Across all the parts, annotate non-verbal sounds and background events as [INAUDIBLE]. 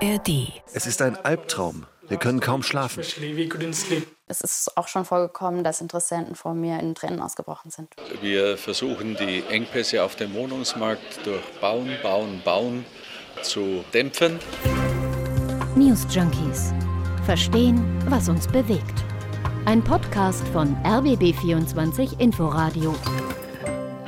ARD. Es ist ein Albtraum. Wir können kaum schlafen. Es ist auch schon vorgekommen, dass Interessenten vor mir in Tränen ausgebrochen sind. Wir versuchen die Engpässe auf dem Wohnungsmarkt durch Bauen, Bauen, Bauen zu dämpfen. News Junkies. Verstehen, was uns bewegt. Ein Podcast von RBB24 Inforadio.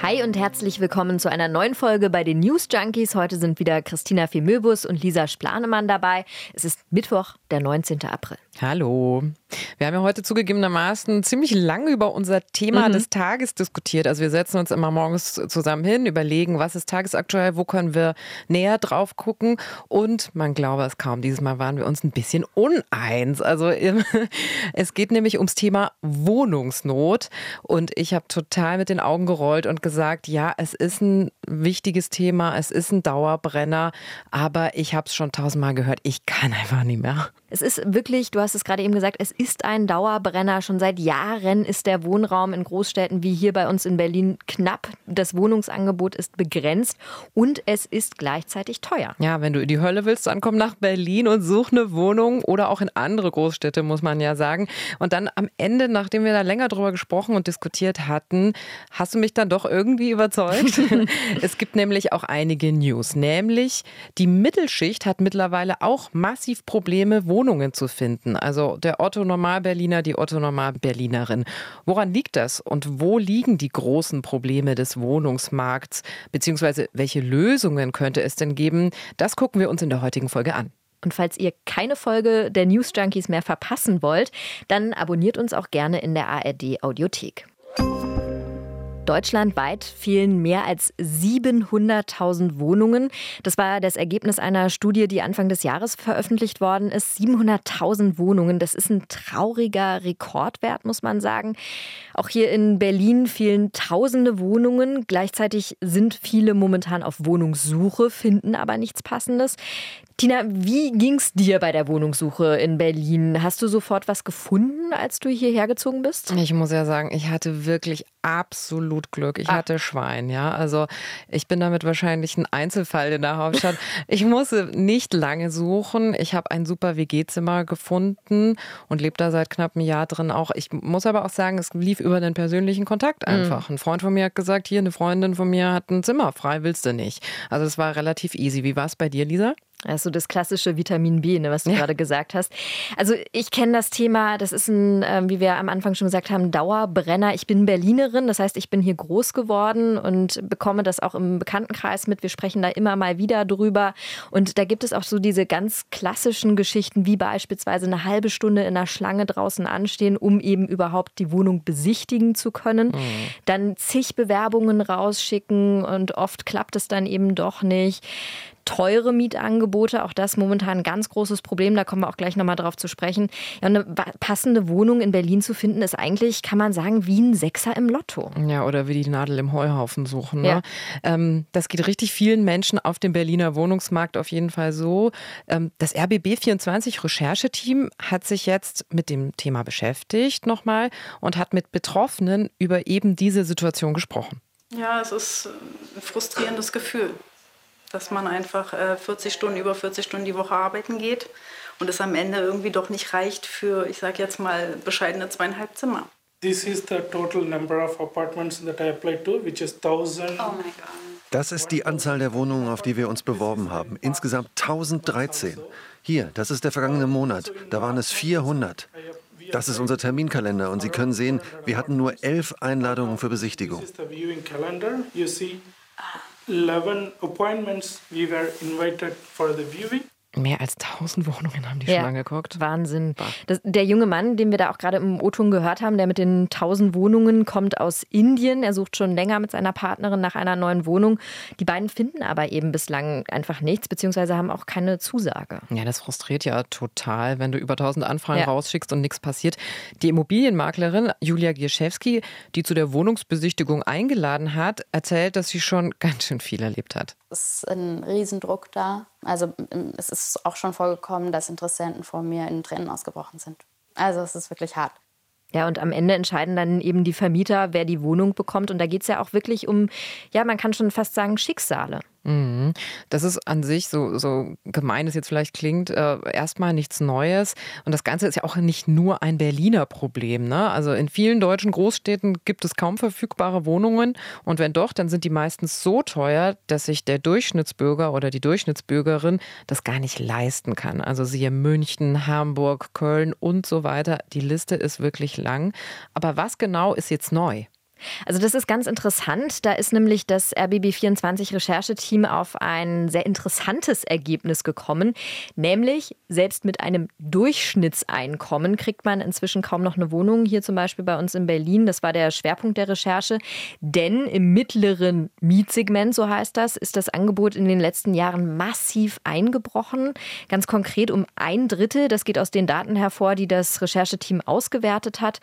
Hi und herzlich willkommen zu einer neuen Folge bei den News Junkies. Heute sind wieder Christina Femöbus und Lisa Splanemann dabei. Es ist Mittwoch, der 19. April. Hallo. Wir haben ja heute zugegebenermaßen ziemlich lange über unser Thema mhm. des Tages diskutiert. Also wir setzen uns immer morgens zusammen hin, überlegen, was ist tagesaktuell, wo können wir näher drauf gucken. Und man glaube es kaum, dieses Mal waren wir uns ein bisschen uneins. Also [LAUGHS] es geht nämlich ums Thema Wohnungsnot. Und ich habe total mit den Augen gerollt und gesagt, ja, es ist ein wichtiges Thema, es ist ein Dauerbrenner, aber ich habe es schon tausendmal gehört, ich kann einfach nicht mehr. Es ist wirklich, du hast es gerade eben gesagt, es ist ein Dauerbrenner. Schon seit Jahren ist der Wohnraum in Großstädten wie hier bei uns in Berlin knapp. Das Wohnungsangebot ist begrenzt und es ist gleichzeitig teuer. Ja, wenn du in die Hölle willst, dann komm nach Berlin und such eine Wohnung oder auch in andere Großstädte, muss man ja sagen. Und dann am Ende, nachdem wir da länger drüber gesprochen und diskutiert hatten, hast du mich dann doch irgendwie überzeugt. [LAUGHS] es gibt nämlich auch einige News, nämlich die Mittelschicht hat mittlerweile auch massiv Probleme, Wohnungen Wohnungen zu finden. Also der Otto Normal-Berliner, die Otto Normal-Berlinerin. Woran liegt das und wo liegen die großen Probleme des Wohnungsmarkts? Beziehungsweise welche Lösungen könnte es denn geben? Das gucken wir uns in der heutigen Folge an. Und falls ihr keine Folge der News Junkies mehr verpassen wollt, dann abonniert uns auch gerne in der ARD Audiothek. Deutschlandweit fehlen mehr als 700.000 Wohnungen. Das war das Ergebnis einer Studie, die Anfang des Jahres veröffentlicht worden ist. 700.000 Wohnungen, das ist ein trauriger Rekordwert, muss man sagen. Auch hier in Berlin fehlen tausende Wohnungen. Gleichzeitig sind viele momentan auf Wohnungssuche, finden aber nichts Passendes. Tina, wie ging es dir bei der Wohnungssuche in Berlin? Hast du sofort was gefunden, als du hierher gezogen bist? Ich muss ja sagen, ich hatte wirklich absolut Glück. Ich ah. hatte Schwein, ja. Also ich bin damit wahrscheinlich ein Einzelfall in der Hauptstadt. ich musste nicht lange suchen. Ich habe ein super WG-Zimmer gefunden und lebe da seit knapp einem Jahr drin auch. Ich muss aber auch sagen, es lief über den persönlichen Kontakt mhm. einfach. Mhm. Ein Freund von mir hat gesagt, hier eine Freundin von mir hat ein Zimmer frei, willst du nicht. Also es war relativ easy. Wie war es bei dir, Lisa? Also das klassische Vitamin B, ne, was du ja. gerade gesagt hast. Also ich kenne das Thema, das ist ein, äh, wie wir am Anfang schon gesagt haben, Dauerbrenner. Ich bin Berlinerin, das heißt, ich bin hier groß geworden und bekomme das auch im Bekanntenkreis mit. Wir sprechen da immer mal wieder drüber. Und da gibt es auch so diese ganz klassischen Geschichten, wie beispielsweise eine halbe Stunde in der Schlange draußen anstehen, um eben überhaupt die Wohnung besichtigen zu können. Mhm. Dann zig Bewerbungen rausschicken und oft klappt es dann eben doch nicht teure Mietangebote. Auch das momentan ein ganz großes Problem. Da kommen wir auch gleich nochmal drauf zu sprechen. Ja, eine passende Wohnung in Berlin zu finden, ist eigentlich, kann man sagen, wie ein Sechser im Lotto. Ja, oder wie die Nadel im Heuhaufen suchen. Ne? Ja. Ähm, das geht richtig vielen Menschen auf dem Berliner Wohnungsmarkt auf jeden Fall so. Ähm, das RBB24 Rechercheteam hat sich jetzt mit dem Thema beschäftigt nochmal und hat mit Betroffenen über eben diese Situation gesprochen. Ja, es ist ein frustrierendes Gefühl dass man einfach äh, 40 Stunden, über 40 Stunden die Woche arbeiten geht und es am Ende irgendwie doch nicht reicht für, ich sage jetzt mal, bescheidene zweieinhalb Zimmer. This is the total number of apartments that I applied to, which is 1000. Oh my God. Das ist die Anzahl der Wohnungen, auf die wir uns beworben haben. Insgesamt 1013. Hier, das ist der vergangene Monat. Da waren es 400. Das ist unser Terminkalender und Sie können sehen, wir hatten nur elf Einladungen für Besichtigung. 11 appointments we were invited for the viewing. Mehr als 1000 Wohnungen haben die ja, schon angeguckt. Wahnsinn. Das, der junge Mann, den wir da auch gerade im O-Ton gehört haben, der mit den 1000 Wohnungen kommt aus Indien. Er sucht schon länger mit seiner Partnerin nach einer neuen Wohnung. Die beiden finden aber eben bislang einfach nichts, beziehungsweise haben auch keine Zusage. Ja, das frustriert ja total, wenn du über 1000 Anfragen ja. rausschickst und nichts passiert. Die Immobilienmaklerin Julia Gierschewski, die zu der Wohnungsbesichtigung eingeladen hat, erzählt, dass sie schon [LAUGHS] ganz schön viel erlebt hat. Es ist ein Riesendruck da. Also es ist auch schon vorgekommen, dass Interessenten vor mir in Tränen ausgebrochen sind. Also es ist wirklich hart. Ja, und am Ende entscheiden dann eben die Vermieter, wer die Wohnung bekommt. Und da geht es ja auch wirklich um, ja, man kann schon fast sagen, Schicksale. Mhm. Das ist an sich, so, so gemein es jetzt vielleicht klingt, äh, erstmal nichts Neues. Und das Ganze ist ja auch nicht nur ein Berliner Problem. Ne? Also in vielen deutschen Großstädten gibt es kaum verfügbare Wohnungen. Und wenn doch, dann sind die meistens so teuer, dass sich der Durchschnittsbürger oder die Durchschnittsbürgerin das gar nicht leisten kann. Also siehe München, Hamburg, Köln und so weiter. Die Liste ist wirklich lang. Aber was genau ist jetzt neu? Also das ist ganz interessant. Da ist nämlich das RBB24 Rechercheteam auf ein sehr interessantes Ergebnis gekommen, nämlich selbst mit einem Durchschnittseinkommen kriegt man inzwischen kaum noch eine Wohnung. Hier zum Beispiel bei uns in Berlin, das war der Schwerpunkt der Recherche, denn im mittleren Mietsegment, so heißt das, ist das Angebot in den letzten Jahren massiv eingebrochen. Ganz konkret um ein Drittel. Das geht aus den Daten hervor, die das Rechercheteam ausgewertet hat.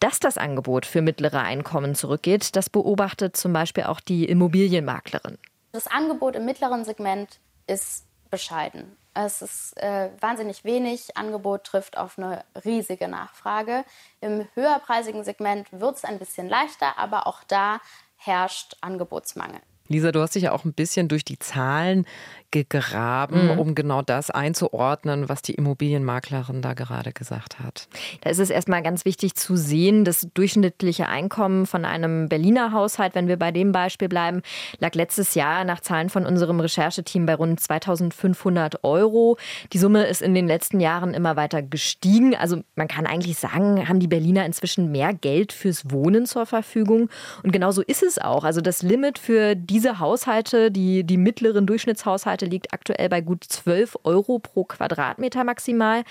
Dass das Angebot für mittlere Einkommen Jahren zurückgeht. Das beobachtet zum Beispiel auch die Immobilienmaklerin. Das Angebot im mittleren Segment ist bescheiden. Es ist äh, wahnsinnig wenig. Angebot trifft auf eine riesige Nachfrage. Im höherpreisigen Segment wird es ein bisschen leichter, aber auch da herrscht Angebotsmangel. Lisa, du hast dich ja auch ein bisschen durch die Zahlen gegraben, mhm. um genau das einzuordnen, was die Immobilienmaklerin da gerade gesagt hat. Da ist es erstmal ganz wichtig zu sehen, das durchschnittliche Einkommen von einem Berliner Haushalt, wenn wir bei dem Beispiel bleiben, lag letztes Jahr nach Zahlen von unserem Rechercheteam bei rund 2500 Euro. Die Summe ist in den letzten Jahren immer weiter gestiegen. Also man kann eigentlich sagen, haben die Berliner inzwischen mehr Geld fürs Wohnen zur Verfügung. Und genauso ist es auch. Also das Limit für diese Haushalte, die, die mittleren Durchschnittshaushalte, Quadratmeter liegt aktuell bei gut 12 Euro pro Quadratmeter maximal.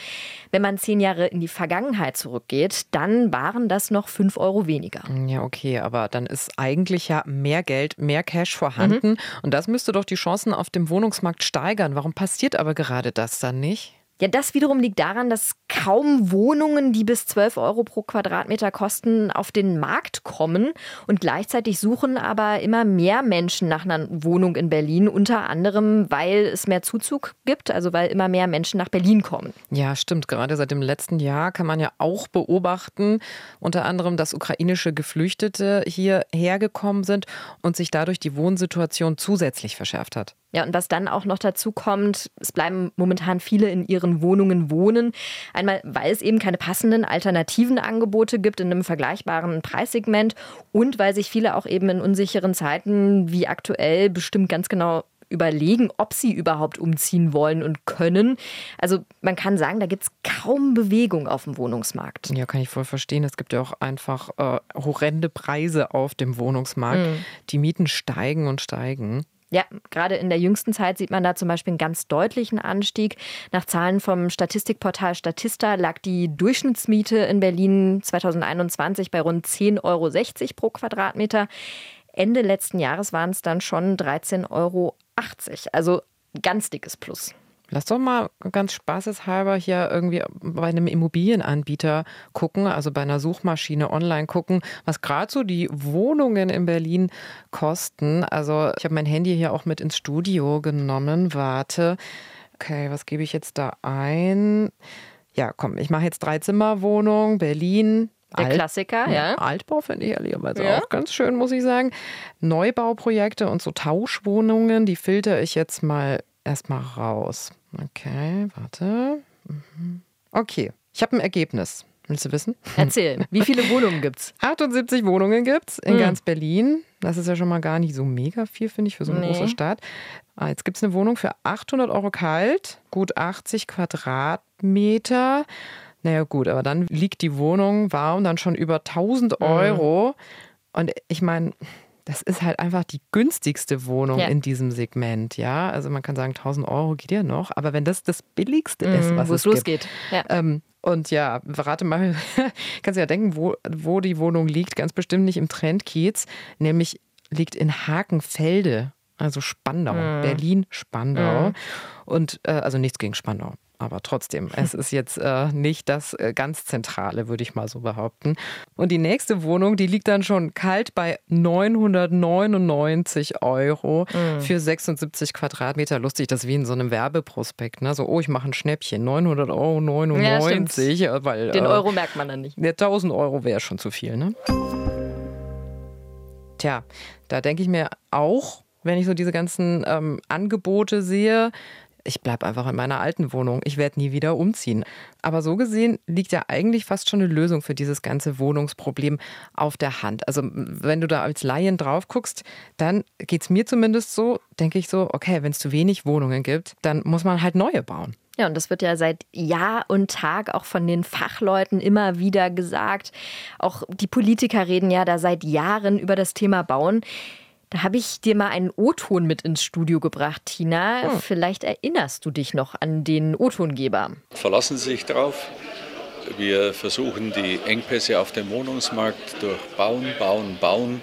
Wenn man zehn Jahre in die Vergangenheit zurückgeht, dann waren das noch 5 Euro weniger. Ja, okay, aber dann ist eigentlich ja mehr Geld, mehr Cash vorhanden. Mhm. Und das müsste doch die Chancen auf dem Wohnungsmarkt steigern. Warum passiert aber gerade das dann nicht? Ja, das wiederum liegt daran, dass kaum Wohnungen, die bis 12 Euro pro Quadratmeter kosten, auf den Markt kommen. Und gleichzeitig suchen aber immer mehr Menschen nach einer Wohnung in Berlin, unter anderem, weil es mehr Zuzug gibt, also weil immer mehr Menschen nach Berlin kommen. Ja, stimmt. Gerade seit dem letzten Jahr kann man ja auch beobachten, unter anderem, dass ukrainische Geflüchtete hierher gekommen sind und sich dadurch die Wohnsituation zusätzlich verschärft hat. Ja, und was dann auch noch dazu kommt, es bleiben momentan viele in ihren Wohnungen wohnen. Einmal, weil es eben keine passenden alternativen Angebote gibt in einem vergleichbaren Preissegment und weil sich viele auch eben in unsicheren Zeiten wie aktuell bestimmt ganz genau überlegen, ob sie überhaupt umziehen wollen und können. Also man kann sagen, da gibt es kaum Bewegung auf dem Wohnungsmarkt. Ja, kann ich voll verstehen. Es gibt ja auch einfach äh, horrende Preise auf dem Wohnungsmarkt. Mhm. Die Mieten steigen und steigen. Ja, gerade in der jüngsten Zeit sieht man da zum Beispiel einen ganz deutlichen Anstieg. Nach Zahlen vom Statistikportal Statista lag die Durchschnittsmiete in Berlin 2021 bei rund 10,60 Euro pro Quadratmeter. Ende letzten Jahres waren es dann schon 13,80 Euro. Also ganz dickes Plus. Lass doch mal ganz spaßeshalber hier irgendwie bei einem Immobilienanbieter gucken, also bei einer Suchmaschine online gucken, was gerade so die Wohnungen in Berlin kosten. Also ich habe mein Handy hier auch mit ins Studio genommen. Warte. Okay, was gebe ich jetzt da ein? Ja, komm, ich mache jetzt drei Zimmerwohnung, Berlin, der Alt, Klassiker, ja. Altbau finde ich ehrlicherweise ja. auch ganz schön, muss ich sagen. Neubauprojekte und so Tauschwohnungen, die filter ich jetzt mal erstmal raus. Okay, warte. Mhm. Okay, ich habe ein Ergebnis. Willst du wissen? Erzähl, [LAUGHS] wie viele Wohnungen gibt's? 78 Wohnungen gibt's in mhm. ganz Berlin. Das ist ja schon mal gar nicht so mega viel, finde ich, für so eine nee. große Stadt. Ah, jetzt gibt es eine Wohnung für 800 Euro kalt, gut 80 Quadratmeter. Naja, gut, aber dann liegt die Wohnung warm, dann schon über 1000 mhm. Euro. Mhm. Und ich meine, das ist halt einfach die günstigste Wohnung ja. in diesem Segment, ja. Also man kann sagen, 1000 Euro geht ja noch, aber wenn das das billigste mhm, ist, was es, es losgeht. Ja. Ähm, und ja, rate mal, [LAUGHS] kannst du ja denken, wo, wo die Wohnung liegt, ganz bestimmt nicht im Trendkiez, nämlich liegt in Hakenfelde, also Spandau, mhm. Berlin-Spandau. Mhm. Und äh, also nichts gegen Spandau aber trotzdem, es ist jetzt äh, nicht das äh, ganz Zentrale, würde ich mal so behaupten. Und die nächste Wohnung, die liegt dann schon kalt bei 999 Euro mhm. für 76 Quadratmeter. Lustig, das ist wie in so einem Werbeprospekt. Ne? So, oh, ich mache ein Schnäppchen, 900 Euro 99. Ja, weil, Den äh, Euro merkt man dann nicht. Der 1000 Euro wäre schon zu viel, ne? Tja, da denke ich mir auch, wenn ich so diese ganzen ähm, Angebote sehe. Ich bleibe einfach in meiner alten Wohnung. Ich werde nie wieder umziehen. Aber so gesehen liegt ja eigentlich fast schon eine Lösung für dieses ganze Wohnungsproblem auf der Hand. Also wenn du da als Laien drauf guckst, dann geht es mir zumindest so, denke ich so, okay, wenn es zu wenig Wohnungen gibt, dann muss man halt neue bauen. Ja, und das wird ja seit Jahr und Tag auch von den Fachleuten immer wieder gesagt. Auch die Politiker reden ja da seit Jahren über das Thema Bauen. Da habe ich dir mal einen O-Ton mit ins Studio gebracht, Tina. Hm. Vielleicht erinnerst du dich noch an den O-Tongeber. Verlassen Sie sich drauf. Wir versuchen die Engpässe auf dem Wohnungsmarkt durch Bauen, Bauen, Bauen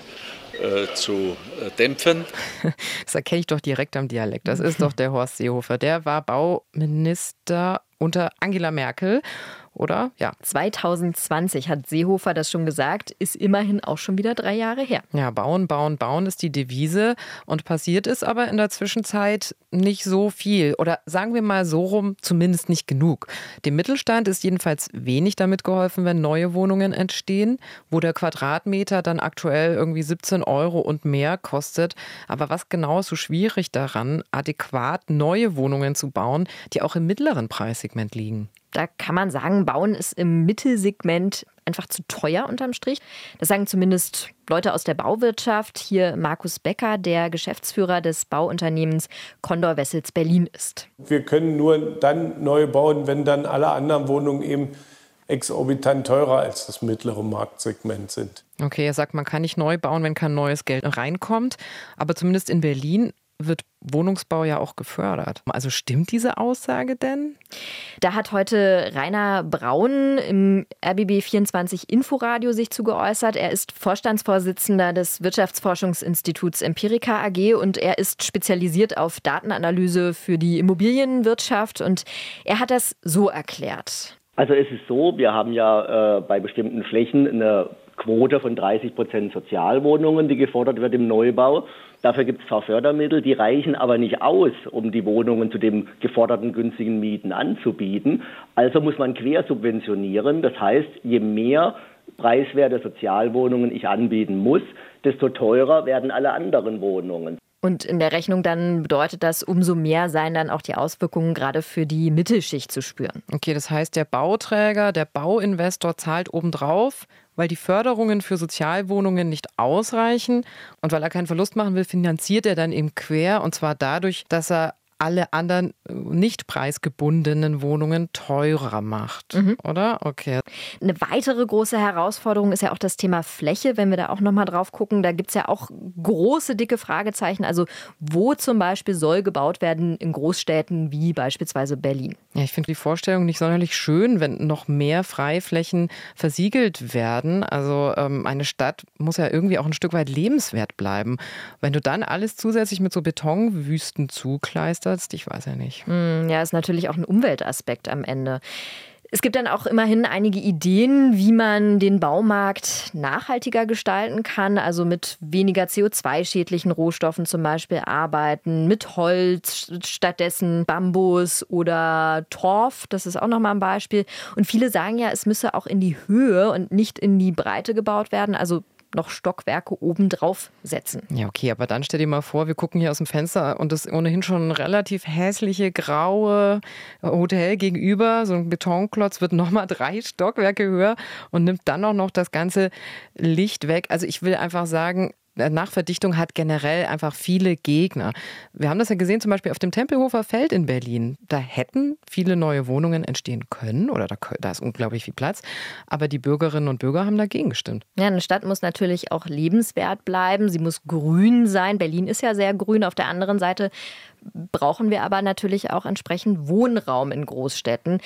äh, zu äh, dämpfen. [LAUGHS] Das erkenne ich doch direkt am Dialekt. Das ist doch der Horst Seehofer. Der war Bauminister unter Angela Merkel oder? Ja. 2020 hat Seehofer das schon gesagt, ist immerhin auch schon wieder drei Jahre her. Ja, bauen, bauen, bauen ist die Devise. Und passiert ist aber in der Zwischenzeit nicht so viel. Oder sagen wir mal so rum, zumindest nicht genug. Dem Mittelstand ist jedenfalls wenig damit geholfen, wenn neue Wohnungen entstehen, wo der Quadratmeter dann aktuell irgendwie 17 Euro und mehr kostet. Aber was genau ist so schwierig daran, adäquat neue Wohnungen zu bauen, die auch im mittleren Preissegment liegen? Da kann man sagen, Bauen ist im Mittelsegment einfach zu teuer unterm Strich. Das sagen zumindest Leute aus der Bauwirtschaft. Hier Markus Becker, der Geschäftsführer des Bauunternehmens Condor Wessels Berlin ist. Wir können nur dann neu bauen, wenn dann alle anderen Wohnungen eben exorbitant teurer als das mittlere Marktsegment sind. Okay, er sagt, man kann nicht neu bauen, wenn kein neues Geld reinkommt. Aber zumindest in Berlin wird Wohnungsbau ja auch gefördert. Also stimmt diese Aussage denn? Da hat heute Rainer Braun im RBB 24 Inforadio sich zu geäußert. Er ist Vorstandsvorsitzender des Wirtschaftsforschungsinstituts Empirica AG und er ist spezialisiert auf Datenanalyse für die Immobilienwirtschaft und er hat das so erklärt. Also es ist so, wir haben ja äh, bei bestimmten Flächen eine Quote von 30 Prozent Sozialwohnungen, die gefordert wird im Neubau. Dafür gibt es zwar Fördermittel, die reichen aber nicht aus, um die Wohnungen zu den geforderten günstigen Mieten anzubieten. Also muss man quersubventionieren. Das heißt, je mehr preiswerte Sozialwohnungen ich anbieten muss, desto teurer werden alle anderen Wohnungen. Und in der Rechnung dann bedeutet das, umso mehr seien dann auch die Auswirkungen gerade für die Mittelschicht zu spüren. Okay, das heißt, der Bauträger, der Bauinvestor zahlt obendrauf weil die Förderungen für Sozialwohnungen nicht ausreichen. Und weil er keinen Verlust machen will, finanziert er dann eben quer. Und zwar dadurch, dass er alle anderen äh, nicht preisgebundenen Wohnungen teurer macht, mhm. oder? Okay. Eine weitere große Herausforderung ist ja auch das Thema Fläche. Wenn wir da auch nochmal drauf gucken, da gibt es ja auch große, dicke Fragezeichen. Also wo zum Beispiel soll gebaut werden in Großstädten wie beispielsweise Berlin? Ja, ich finde die Vorstellung nicht sonderlich schön, wenn noch mehr Freiflächen versiegelt werden. Also ähm, eine Stadt muss ja irgendwie auch ein Stück weit lebenswert bleiben. Wenn du dann alles zusätzlich mit so Betonwüsten zukleisterst, abstürzt, ich weiß ja nicht. Hm, ja, ist natürlich auch ein Umweltaspekt am Ende. Es gibt dann auch immerhin einige Ideen, wie man den Baumarkt nachhaltiger gestalten kann, also mit weniger CO2-schädlichen Rohstoffen zum Beispiel arbeiten, mit Holz stattdessen Bambus oder Torf, das ist auch nochmal ein Beispiel. Und viele sagen ja, es müsse auch in die Höhe und nicht in die Breite gebaut werden, also noch Stockwerke obendrauf setzen. Ja, okay, aber dann stell dir mal vor, wir gucken hier aus dem Fenster und das ohnehin schon relativ hässliche graue Hotel gegenüber, so ein Betonklotz wird nochmal drei Stockwerke höher und nimmt dann auch noch das ganze Licht weg. Also ich will einfach sagen, Nachverdichtung hat generell einfach viele Gegner. Wir haben das ja gesehen, zum Beispiel auf dem Tempelhofer Feld in Berlin. Da hätten viele neue Wohnungen entstehen können oder da, da ist unglaublich viel Platz. Aber die Bürgerinnen und Bürger haben dagegen gestimmt. Ja, eine Stadt muss natürlich auch lebenswert bleiben. Sie muss grün sein. Berlin ist ja sehr grün. Auf der anderen Seite brauchen wir aber natürlich auch entsprechend Wohnraum in Großstädten.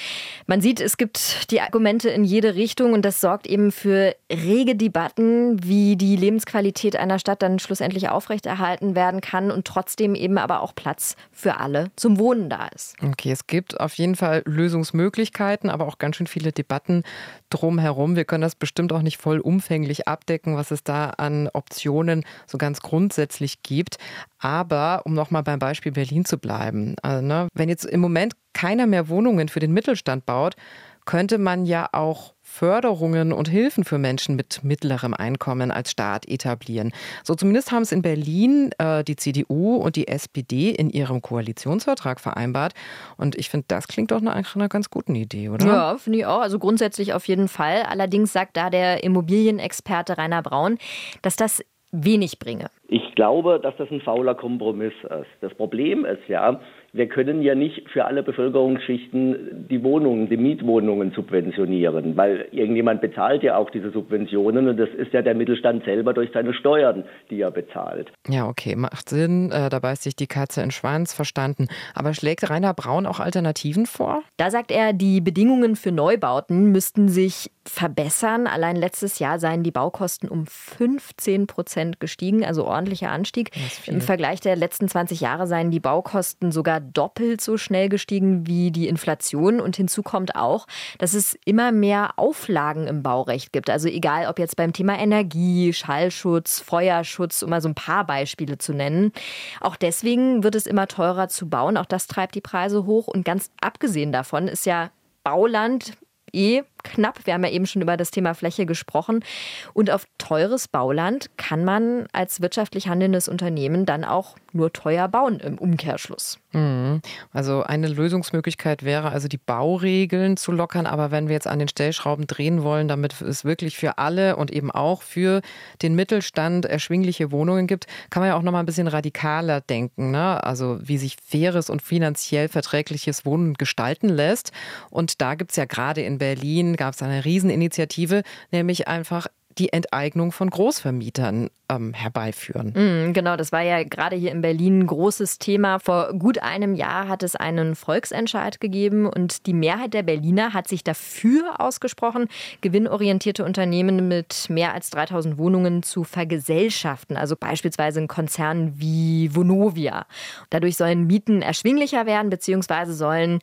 Man sieht, es gibt die Argumente in jede Richtung und das sorgt eben für rege Debatten, wie die Lebensqualität einer Stadt dann schlussendlich aufrechterhalten werden kann und trotzdem eben aber auch Platz für alle zum Wohnen da ist. Okay, es gibt auf jeden Fall Lösungsmöglichkeiten, aber auch ganz schön viele Debatten drumherum. Wir können das bestimmt auch nicht vollumfänglich abdecken, was es da an Optionen so ganz grundsätzlich gibt. Aber um nochmal beim Beispiel Berlin zu bleiben, also, ne, wenn jetzt im Moment keiner mehr Wohnungen für den Mittelstand baut, könnte man ja auch Förderungen und Hilfen für Menschen mit mittlerem Einkommen als Staat etablieren. So zumindest haben es in Berlin äh, die CDU und die SPD in ihrem Koalitionsvertrag vereinbart. Und ich finde, das klingt doch nach einer ganz guten Idee, oder? Ja, finde ich auch. Also grundsätzlich auf jeden Fall. Allerdings sagt da der Immobilienexperte Rainer Braun, dass das wenig bringe. Ich glaube, dass das ein fauler Kompromiss ist. Das Problem ist ja, wir können ja nicht für alle Bevölkerungsschichten die Wohnungen, die Mietwohnungen subventionieren, weil irgendjemand bezahlt ja auch diese Subventionen und das ist ja der Mittelstand selber durch seine Steuern, die er bezahlt. Ja, okay, macht Sinn. Äh, da beißt sich die Katze in den Schwanz, verstanden. Aber schlägt Rainer Braun auch Alternativen vor? Da sagt er, die Bedingungen für Neubauten müssten sich verbessern. Allein letztes Jahr seien die Baukosten um 15 Prozent gestiegen, also ordentlicher Anstieg. Im Vergleich der letzten 20 Jahre seien die Baukosten sogar doppelt so schnell gestiegen wie die Inflation. Und hinzu kommt auch, dass es immer mehr Auflagen im Baurecht gibt. Also egal, ob jetzt beim Thema Energie, Schallschutz, Feuerschutz, um mal so ein paar Beispiele zu nennen. Auch deswegen wird es immer teurer zu bauen. Auch das treibt die Preise hoch. Und ganz abgesehen davon ist ja Bauland eh knapp. Wir haben ja eben schon über das Thema Fläche gesprochen. Und auf teures Bauland kann man als wirtschaftlich handelndes Unternehmen dann auch nur teuer bauen im Umkehrschluss. Mhm. Also eine Lösungsmöglichkeit wäre also die Bauregeln zu lockern. Aber wenn wir jetzt an den Stellschrauben drehen wollen, damit es wirklich für alle und eben auch für den Mittelstand erschwingliche Wohnungen gibt, kann man ja auch noch mal ein bisschen radikaler denken. Ne? Also wie sich faires und finanziell verträgliches Wohnen gestalten lässt. Und da gibt es ja gerade in Berlin gab es eine Rieseninitiative, nämlich einfach die Enteignung von Großvermietern ähm, herbeiführen. Mm, genau, das war ja gerade hier in Berlin ein großes Thema. Vor gut einem Jahr hat es einen Volksentscheid gegeben und die Mehrheit der Berliner hat sich dafür ausgesprochen, gewinnorientierte Unternehmen mit mehr als 3000 Wohnungen zu vergesellschaften, also beispielsweise ein Konzern wie Vonovia. Dadurch sollen Mieten erschwinglicher werden, beziehungsweise sollen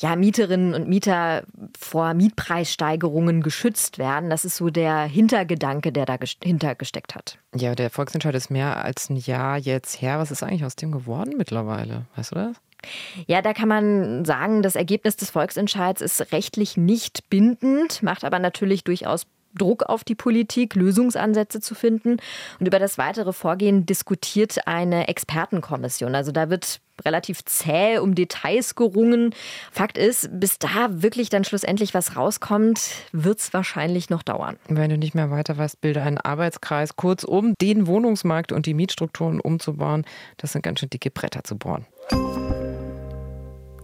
ja, Mieterinnen und Mieter vor Mietpreissteigerungen geschützt werden. Das ist so der Hintergedanke, der dahinter gesteckt hat. Ja, der Volksentscheid ist mehr als ein Jahr jetzt her. Was ist eigentlich aus dem geworden mittlerweile? Weißt du das? Ja, da kann man sagen, das Ergebnis des Volksentscheids ist rechtlich nicht bindend, macht aber natürlich durchaus Druck auf die Politik, Lösungsansätze zu finden. Und über das weitere Vorgehen diskutiert eine Expertenkommission. Also da wird relativ zäh um Details gerungen. Fakt ist, bis da wirklich dann schlussendlich was rauskommt, wird es wahrscheinlich noch dauern. Wenn du nicht mehr weiter weißt, bilde einen Arbeitskreis, kurzum den Wohnungsmarkt und die Mietstrukturen umzubauen. Das sind ganz schön dicke Bretter zu bohren.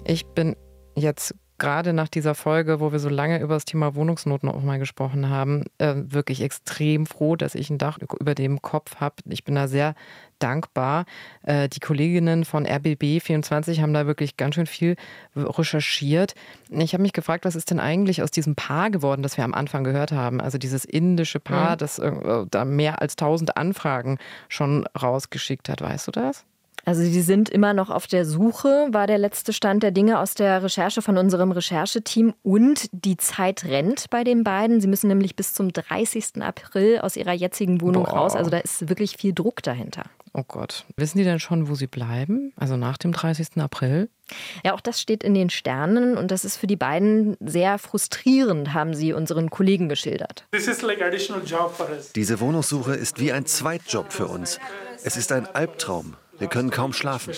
Ich bin jetzt gerade nach dieser Folge, wo wir so lange über das Thema Wohnungsnoten auch mal gesprochen haben, äh, wirklich extrem froh, dass ich ein Dach über dem Kopf habe. Ich bin da sehr dankbar. Äh, die Kolleginnen von RBB24 haben da wirklich ganz schön viel recherchiert. Ich habe mich gefragt, was ist denn eigentlich aus diesem Paar geworden, das wir am Anfang gehört haben? Also dieses indische Paar, mhm. das äh, da mehr als 1000 Anfragen schon rausgeschickt hat. Weißt du das? Also sie sind immer noch auf der Suche, war der letzte Stand der Dinge aus der Recherche von unserem Rechercheteam. Und die Zeit rennt bei den beiden. Sie müssen nämlich bis zum 30. April aus ihrer jetzigen Wohnung Boah. raus. Also da ist wirklich viel Druck dahinter. Oh Gott. Wissen die denn schon, wo sie bleiben? Also nach dem 30. April? Ja, auch das steht in den Sternen und das ist für die beiden sehr frustrierend, haben sie unseren Kollegen geschildert. Diese Wohnungssuche ist wie ein Zweitjob für uns. Es ist ein Albtraum. Wir können kaum schlafen.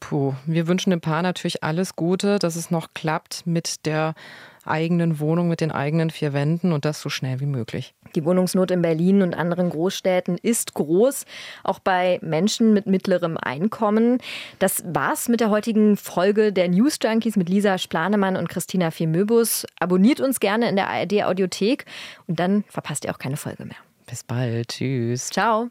Puh, wir wünschen dem Paar natürlich alles Gute, dass es noch klappt mit der eigenen Wohnung, mit den eigenen vier Wänden und das so schnell wie möglich. Die Wohnungsnot in Berlin und anderen Großstädten ist groß, auch bei Menschen mit mittlerem Einkommen. Das war's mit der heutigen Folge der News Junkies mit Lisa Splanemann und Christina Firmöbus. Abonniert uns gerne in der ARD Audiothek und dann verpasst ihr auch keine Folge mehr. Bis bald. Tschüss. Ciao.